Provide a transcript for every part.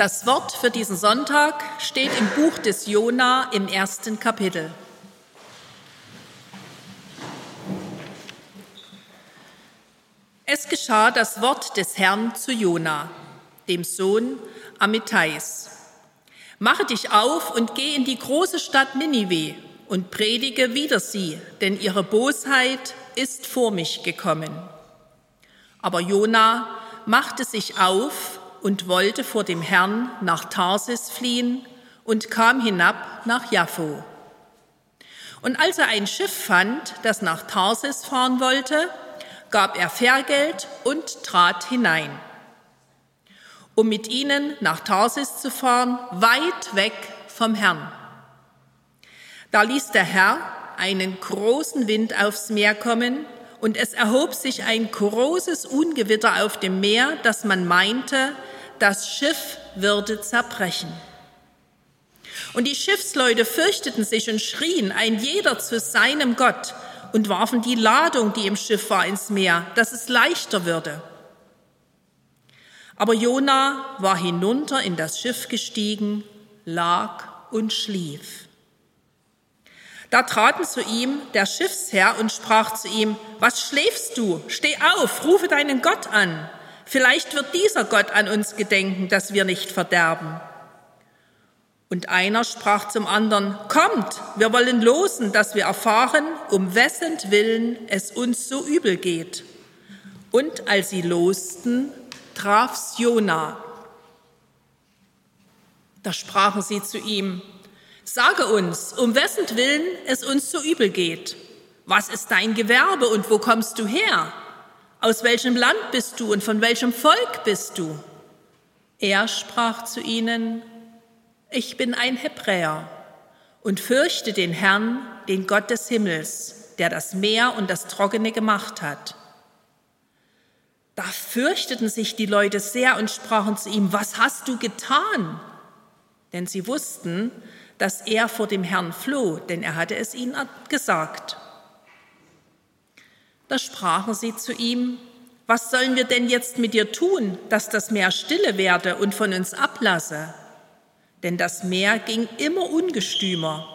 Das Wort für diesen Sonntag steht im Buch des Jona im ersten Kapitel. Es geschah das Wort des Herrn zu Jona, dem Sohn Amittais. Mache dich auf und geh in die große Stadt Ninive und predige wider sie, denn ihre Bosheit ist vor mich gekommen. Aber Jona machte sich auf und wollte vor dem Herrn nach Tarsis fliehen und kam hinab nach Jaffo. Und als er ein Schiff fand, das nach Tarsis fahren wollte, gab er Fährgeld und trat hinein, um mit ihnen nach Tarsis zu fahren, weit weg vom Herrn. Da ließ der Herr einen großen Wind aufs Meer kommen, und es erhob sich ein großes Ungewitter auf dem Meer, dass man meinte, das Schiff würde zerbrechen. Und die Schiffsleute fürchteten sich und schrien, ein jeder zu seinem Gott, und warfen die Ladung, die im Schiff war, ins Meer, dass es leichter würde. Aber Jona war hinunter in das Schiff gestiegen, lag und schlief. Da traten zu ihm der Schiffsherr und sprach zu ihm, was schläfst du? Steh auf, rufe deinen Gott an. Vielleicht wird dieser Gott an uns gedenken, dass wir nicht verderben. Und einer sprach zum anderen, kommt, wir wollen losen, dass wir erfahren, um wessen Willen es uns so übel geht. Und als sie losten, traf's Jona. Da sprachen sie zu ihm, sage uns, um wessen Willen es uns so übel geht. Was ist dein Gewerbe und wo kommst du her? Aus welchem Land bist du und von welchem Volk bist du? Er sprach zu ihnen, ich bin ein Hebräer und fürchte den Herrn, den Gott des Himmels, der das Meer und das Trockene gemacht hat. Da fürchteten sich die Leute sehr und sprachen zu ihm, was hast du getan? Denn sie wussten, dass er vor dem Herrn floh, denn er hatte es ihnen gesagt. Da sprachen sie zu ihm, was sollen wir denn jetzt mit dir tun, dass das Meer stille werde und von uns ablasse? Denn das Meer ging immer ungestümer.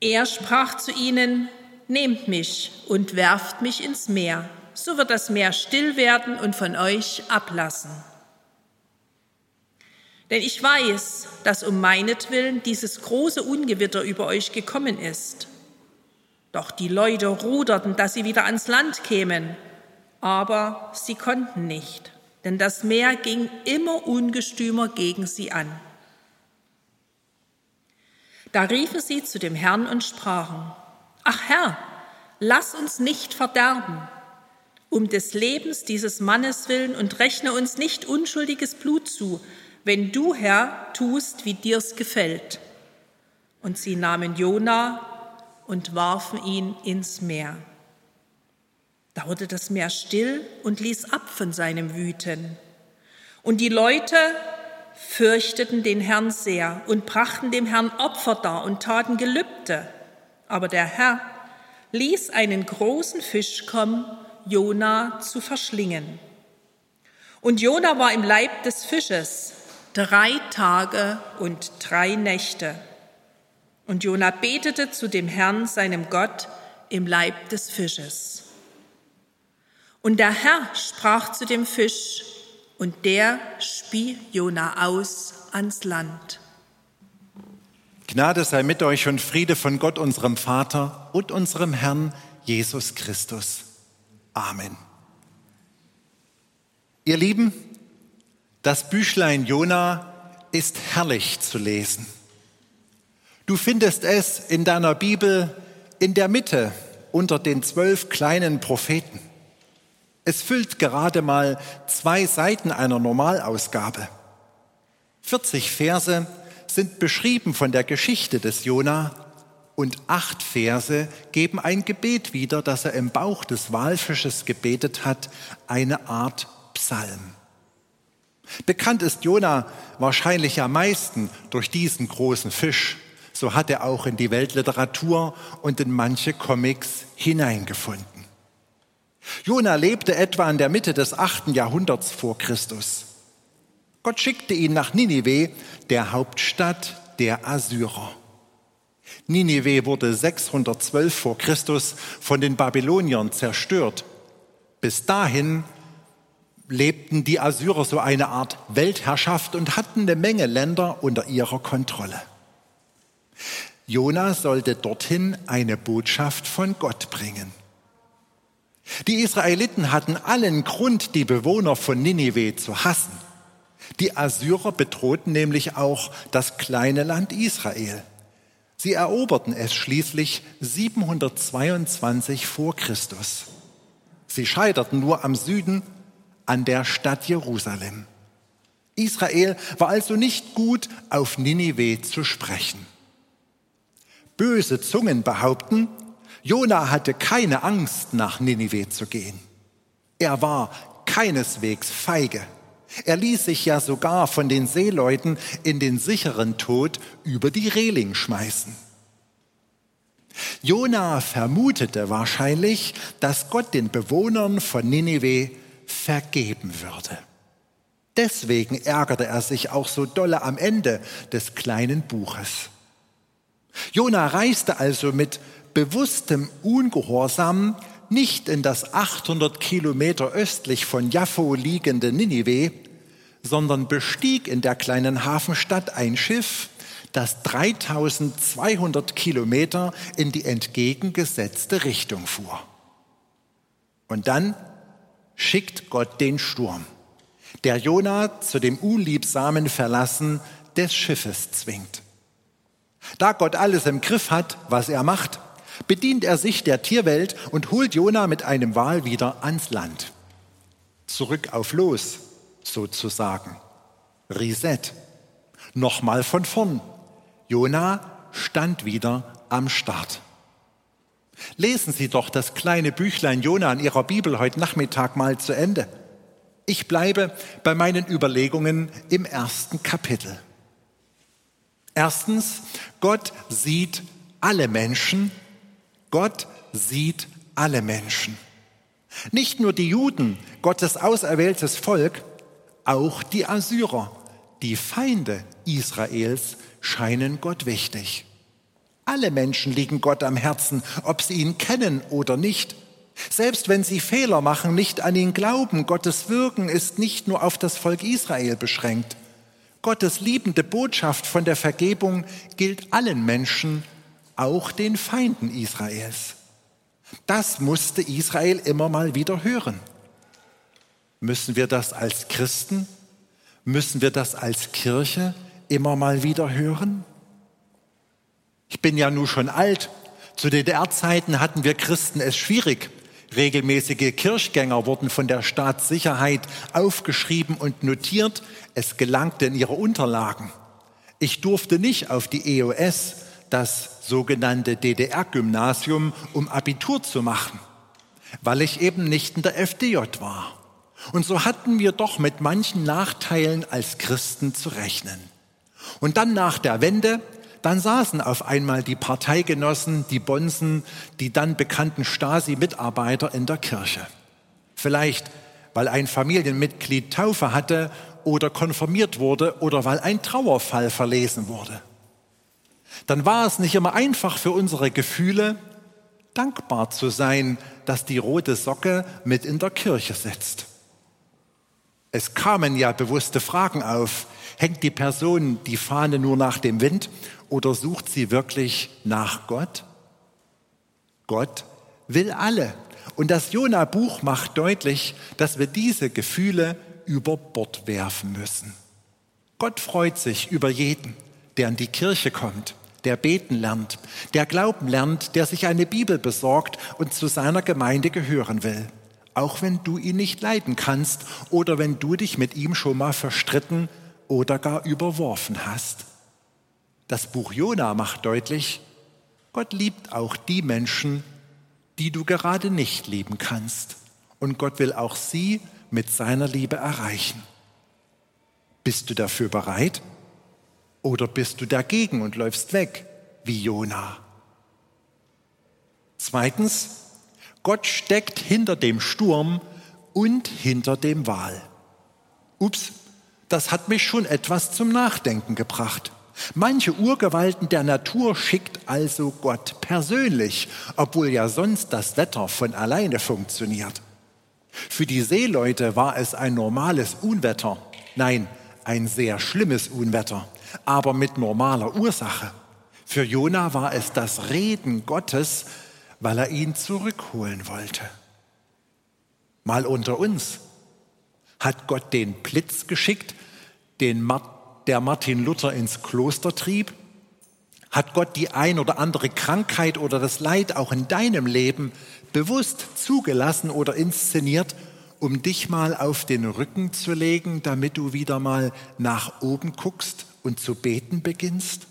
Er sprach zu ihnen, nehmt mich und werft mich ins Meer, so wird das Meer still werden und von euch ablassen. Denn ich weiß, dass um meinetwillen dieses große Ungewitter über euch gekommen ist. Doch die Leute ruderten, dass sie wieder ans Land kämen, aber sie konnten nicht, denn das Meer ging immer ungestümer gegen sie an. Da riefen sie zu dem Herrn und sprachen, Ach Herr, lass uns nicht verderben, um des Lebens dieses Mannes willen und rechne uns nicht unschuldiges Blut zu, wenn du, Herr, tust, wie dir's gefällt. Und sie nahmen Jona und warfen ihn ins Meer. Da wurde das Meer still und ließ ab von seinem Wüten. Und die Leute fürchteten den Herrn sehr und brachten dem Herrn Opfer dar und taten Gelübde. Aber der Herr ließ einen großen Fisch kommen, Jona zu verschlingen. Und Jona war im Leib des Fisches drei Tage und drei Nächte. Und Jona betete zu dem Herrn, seinem Gott, im Leib des Fisches. Und der Herr sprach zu dem Fisch, und der spie Jona aus ans Land. Gnade sei mit euch und Friede von Gott, unserem Vater und unserem Herrn Jesus Christus. Amen. Ihr Lieben, das Büchlein Jona ist herrlich zu lesen. Du findest es in deiner Bibel in der Mitte unter den zwölf kleinen Propheten. Es füllt gerade mal zwei Seiten einer Normalausgabe. 40 Verse sind beschrieben von der Geschichte des Jona und acht Verse geben ein Gebet wieder, das er im Bauch des Walfisches gebetet hat, eine Art Psalm. Bekannt ist Jona wahrscheinlich am meisten durch diesen großen Fisch, so hat er auch in die Weltliteratur und in manche Comics hineingefunden. Jona lebte etwa in der Mitte des achten Jahrhunderts vor Christus. Gott schickte ihn nach Ninive, der Hauptstadt der Assyrer. Ninive wurde 612 vor Christus von den Babyloniern zerstört. Bis dahin lebten die Assyrer so eine Art Weltherrschaft und hatten eine Menge Länder unter ihrer Kontrolle. Jona sollte dorthin eine Botschaft von Gott bringen. Die Israeliten hatten allen Grund, die Bewohner von Ninive zu hassen. Die Assyrer bedrohten nämlich auch das kleine Land Israel. Sie eroberten es schließlich 722 vor Christus. Sie scheiterten nur am Süden an der Stadt Jerusalem. Israel war also nicht gut auf Ninive zu sprechen. Böse Zungen behaupten, Jona hatte keine Angst, nach Ninive zu gehen. Er war keineswegs feige. Er ließ sich ja sogar von den Seeleuten in den sicheren Tod über die Reling schmeißen. Jona vermutete wahrscheinlich, dass Gott den Bewohnern von Ninive vergeben würde. Deswegen ärgerte er sich auch so dolle am Ende des kleinen Buches. Jona reiste also mit bewusstem Ungehorsam nicht in das 800 Kilometer östlich von Jaffo liegende Ninive, sondern bestieg in der kleinen Hafenstadt ein Schiff, das 3200 Kilometer in die entgegengesetzte Richtung fuhr. Und dann schickt Gott den Sturm, der Jona zu dem unliebsamen Verlassen des Schiffes zwingt. Da Gott alles im Griff hat, was er macht, bedient er sich der Tierwelt und holt Jona mit einem Wal wieder ans Land. Zurück auf Los, sozusagen. Reset. Nochmal von vorn. Jona stand wieder am Start. Lesen Sie doch das kleine Büchlein Jona in Ihrer Bibel heute Nachmittag mal zu Ende. Ich bleibe bei meinen Überlegungen im ersten Kapitel. Erstens, Gott sieht alle Menschen. Gott sieht alle Menschen. Nicht nur die Juden, Gottes auserwähltes Volk, auch die Assyrer, die Feinde Israels, scheinen Gott wichtig. Alle Menschen liegen Gott am Herzen, ob sie ihn kennen oder nicht. Selbst wenn sie Fehler machen, nicht an ihn glauben, Gottes Wirken ist nicht nur auf das Volk Israel beschränkt. Gottes liebende Botschaft von der Vergebung gilt allen Menschen, auch den Feinden Israels. Das musste Israel immer mal wieder hören. Müssen wir das als Christen, müssen wir das als Kirche immer mal wieder hören? Ich bin ja nun schon alt. Zu DDR-Zeiten hatten wir Christen es schwierig. Regelmäßige Kirchgänger wurden von der Staatssicherheit aufgeschrieben und notiert. Es gelangte in ihre Unterlagen. Ich durfte nicht auf die EOS, das sogenannte DDR-Gymnasium, um Abitur zu machen, weil ich eben nicht in der FDJ war. Und so hatten wir doch mit manchen Nachteilen als Christen zu rechnen. Und dann nach der Wende dann saßen auf einmal die Parteigenossen, die Bonsen, die dann bekannten Stasi-Mitarbeiter in der Kirche. Vielleicht, weil ein Familienmitglied Taufe hatte oder konfirmiert wurde oder weil ein Trauerfall verlesen wurde. Dann war es nicht immer einfach für unsere Gefühle, dankbar zu sein, dass die rote Socke mit in der Kirche sitzt. Es kamen ja bewusste Fragen auf. Hängt die Person die Fahne nur nach dem Wind oder sucht sie wirklich nach Gott? Gott will alle. Und das Jona-Buch macht deutlich, dass wir diese Gefühle über Bord werfen müssen. Gott freut sich über jeden, der in die Kirche kommt, der beten lernt, der glauben lernt, der sich eine Bibel besorgt und zu seiner Gemeinde gehören will. Auch wenn du ihn nicht leiden kannst oder wenn du dich mit ihm schon mal verstritten oder gar überworfen hast. Das Buch Jona macht deutlich, Gott liebt auch die Menschen, die du gerade nicht lieben kannst. Und Gott will auch sie mit seiner Liebe erreichen. Bist du dafür bereit? Oder bist du dagegen und läufst weg wie Jona? Zweitens, Gott steckt hinter dem Sturm und hinter dem Wal. Ups, Das hat mich schon etwas zum Nachdenken gebracht. Manche Urgewalten der Natur schickt also Gott persönlich, obwohl ja sonst das Wetter von alleine funktioniert. Für die Seeleute war es ein normales Unwetter, nein, ein sehr schlimmes Unwetter, aber mit normaler Ursache. Für Jona war es das Reden Gottes, weil er ihn zurückholen wollte. Mal unter uns. Hat Gott den Blitz geschickt, den der Martin Luther ins Kloster trieb? Hat Gott die ein oder andere Krankheit oder das Leid auch in deinem Leben bewusst zugelassen oder inszeniert, um dich mal auf den Rücken zu legen, damit du wieder mal nach oben guckst und zu beten beginnst?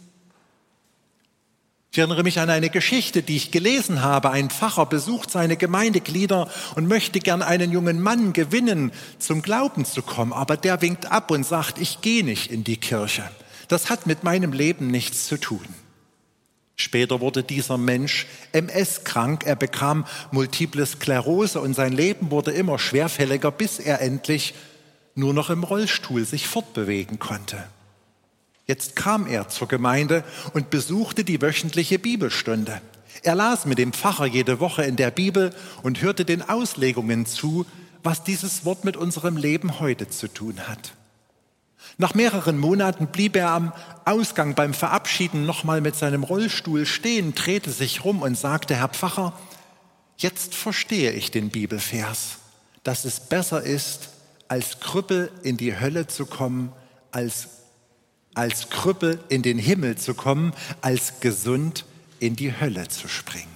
Ich erinnere mich an eine Geschichte, die ich gelesen habe. Ein Pfarrer besucht seine Gemeindeglieder und möchte gern einen jungen Mann gewinnen, zum Glauben zu kommen. Aber der winkt ab und sagt, ich gehe nicht in die Kirche. Das hat mit meinem Leben nichts zu tun. Später wurde dieser Mensch MS-krank, er bekam multiple Sklerose und sein Leben wurde immer schwerfälliger, bis er endlich nur noch im Rollstuhl sich fortbewegen konnte. Jetzt kam er zur Gemeinde und besuchte die wöchentliche Bibelstunde. Er las mit dem Pfarrer jede Woche in der Bibel und hörte den Auslegungen zu, was dieses Wort mit unserem Leben heute zu tun hat. Nach mehreren Monaten blieb er am Ausgang beim Verabschieden nochmal mit seinem Rollstuhl stehen, drehte sich rum und sagte, Herr Pfarrer, jetzt verstehe ich den Bibelvers, dass es besser ist, als Krüppel in die Hölle zu kommen, als als Krüppel in den Himmel zu kommen, als gesund in die Hölle zu springen.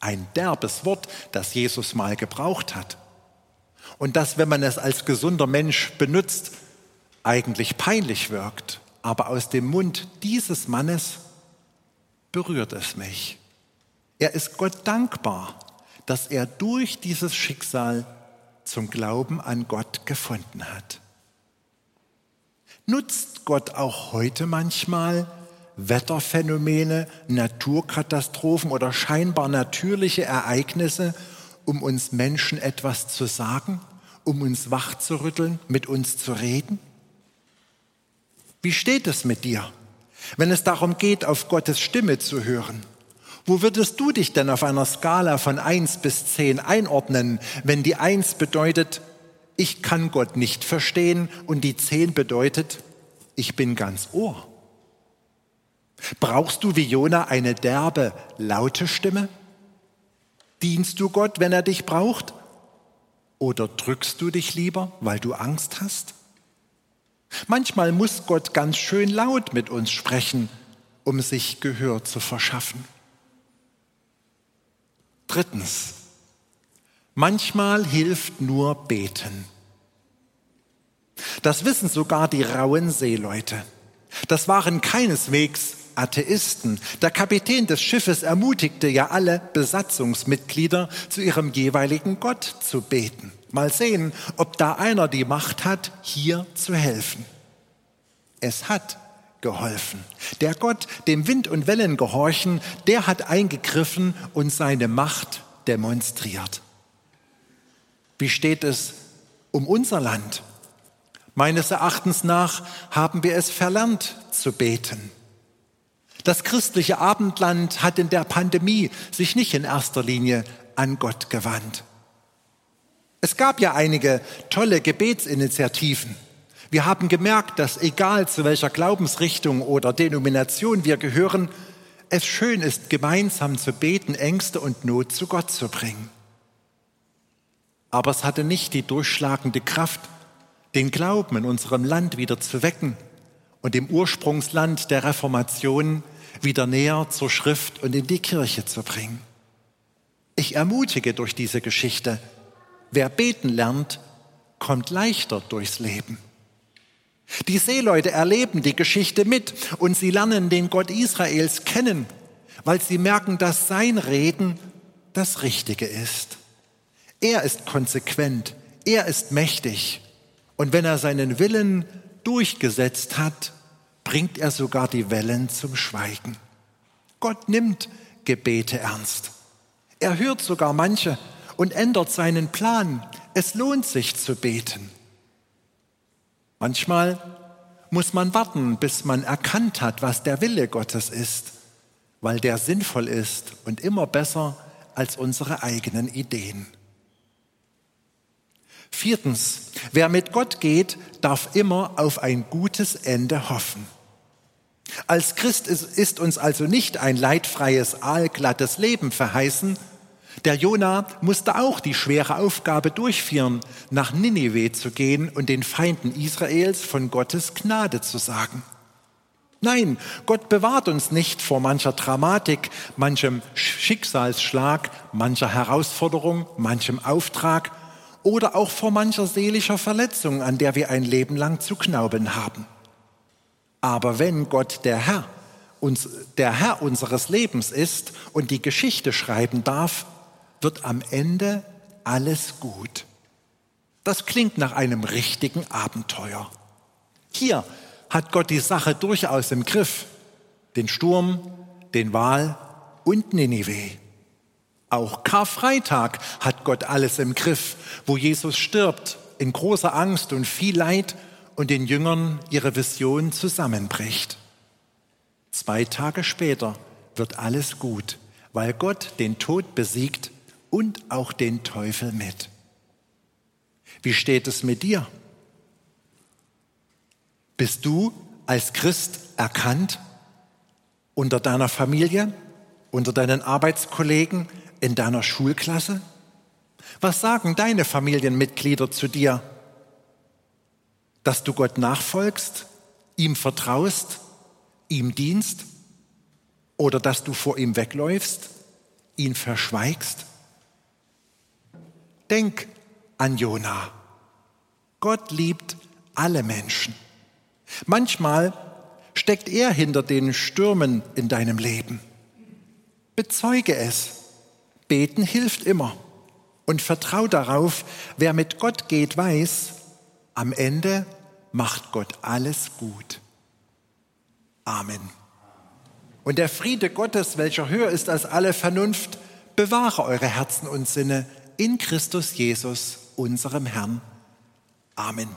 Ein derbes Wort, das Jesus mal gebraucht hat. Und das, wenn man es als gesunder Mensch benutzt, eigentlich peinlich wirkt. Aber aus dem Mund dieses Mannes berührt es mich. Er ist Gott dankbar, dass er durch dieses Schicksal zum Glauben an Gott gefunden hat. Nutzt Gott auch heute manchmal Wetterphänomene, Naturkatastrophen oder scheinbar natürliche Ereignisse, um uns Menschen etwas zu sagen, um uns wachzurütteln, mit uns zu reden? Wie steht es mit dir, wenn es darum geht, auf Gottes Stimme zu hören? Wo würdest du dich denn auf einer Skala von 1 bis 10 einordnen, wenn die 1 bedeutet, ich kann Gott nicht verstehen und die zehn bedeutet, ich bin ganz Ohr. Brauchst du wie Jona eine derbe, laute Stimme? Dienst du Gott, wenn er dich braucht? Oder drückst du dich lieber, weil du Angst hast? Manchmal muss Gott ganz schön laut mit uns sprechen, um sich Gehör zu verschaffen. Drittens, Manchmal hilft nur beten. Das wissen sogar die rauen Seeleute. Das waren keineswegs Atheisten. Der Kapitän des Schiffes ermutigte ja alle Besatzungsmitglieder, zu ihrem jeweiligen Gott zu beten. Mal sehen, ob da einer die Macht hat, hier zu helfen. Es hat geholfen. Der Gott, dem Wind und Wellen gehorchen, der hat eingegriffen und seine Macht demonstriert. Wie steht es um unser Land? Meines Erachtens nach haben wir es verlernt zu beten. Das christliche Abendland hat in der Pandemie sich nicht in erster Linie an Gott gewandt. Es gab ja einige tolle Gebetsinitiativen. Wir haben gemerkt, dass egal zu welcher Glaubensrichtung oder Denomination wir gehören, es schön ist, gemeinsam zu beten, Ängste und Not zu Gott zu bringen aber es hatte nicht die durchschlagende Kraft, den Glauben in unserem Land wieder zu wecken und dem Ursprungsland der Reformation wieder näher zur Schrift und in die Kirche zu bringen. Ich ermutige durch diese Geschichte, wer beten lernt, kommt leichter durchs Leben. Die Seeleute erleben die Geschichte mit und sie lernen den Gott Israels kennen, weil sie merken, dass sein Reden das Richtige ist. Er ist konsequent, er ist mächtig. Und wenn er seinen Willen durchgesetzt hat, bringt er sogar die Wellen zum Schweigen. Gott nimmt Gebete ernst. Er hört sogar manche und ändert seinen Plan. Es lohnt sich zu beten. Manchmal muss man warten, bis man erkannt hat, was der Wille Gottes ist, weil der sinnvoll ist und immer besser als unsere eigenen Ideen. Viertens, wer mit Gott geht, darf immer auf ein gutes Ende hoffen. Als Christ ist uns also nicht ein leidfreies, aalglattes Leben verheißen. Der Jona musste auch die schwere Aufgabe durchführen, nach Ninive zu gehen und den Feinden Israels von Gottes Gnade zu sagen. Nein, Gott bewahrt uns nicht vor mancher Dramatik, manchem Schicksalsschlag, mancher Herausforderung, manchem Auftrag oder auch vor mancher seelischer Verletzung, an der wir ein Leben lang zu knauben haben. Aber wenn Gott der Herr, uns, der Herr unseres Lebens ist und die Geschichte schreiben darf, wird am Ende alles gut. Das klingt nach einem richtigen Abenteuer. Hier hat Gott die Sache durchaus im Griff. Den Sturm, den Wal und Ninive. Auch Karfreitag hat Gott alles im Griff, wo Jesus stirbt in großer Angst und viel Leid und den Jüngern ihre Vision zusammenbricht. Zwei Tage später wird alles gut, weil Gott den Tod besiegt und auch den Teufel mit. Wie steht es mit dir? Bist du als Christ erkannt unter deiner Familie, unter deinen Arbeitskollegen, in deiner Schulklasse? Was sagen deine Familienmitglieder zu dir? dass du Gott nachfolgst, ihm vertraust, ihm dienst oder dass du vor ihm wegläufst, ihn verschweigst? Denk an Jona. Gott liebt alle Menschen. Manchmal steckt er hinter den Stürmen in deinem Leben. Bezeuge es. Beten hilft immer. Und vertrau darauf, wer mit Gott geht, weiß, am Ende macht Gott alles gut. Amen. Und der Friede Gottes, welcher höher ist als alle Vernunft, bewahre eure Herzen und Sinne in Christus Jesus, unserem Herrn. Amen.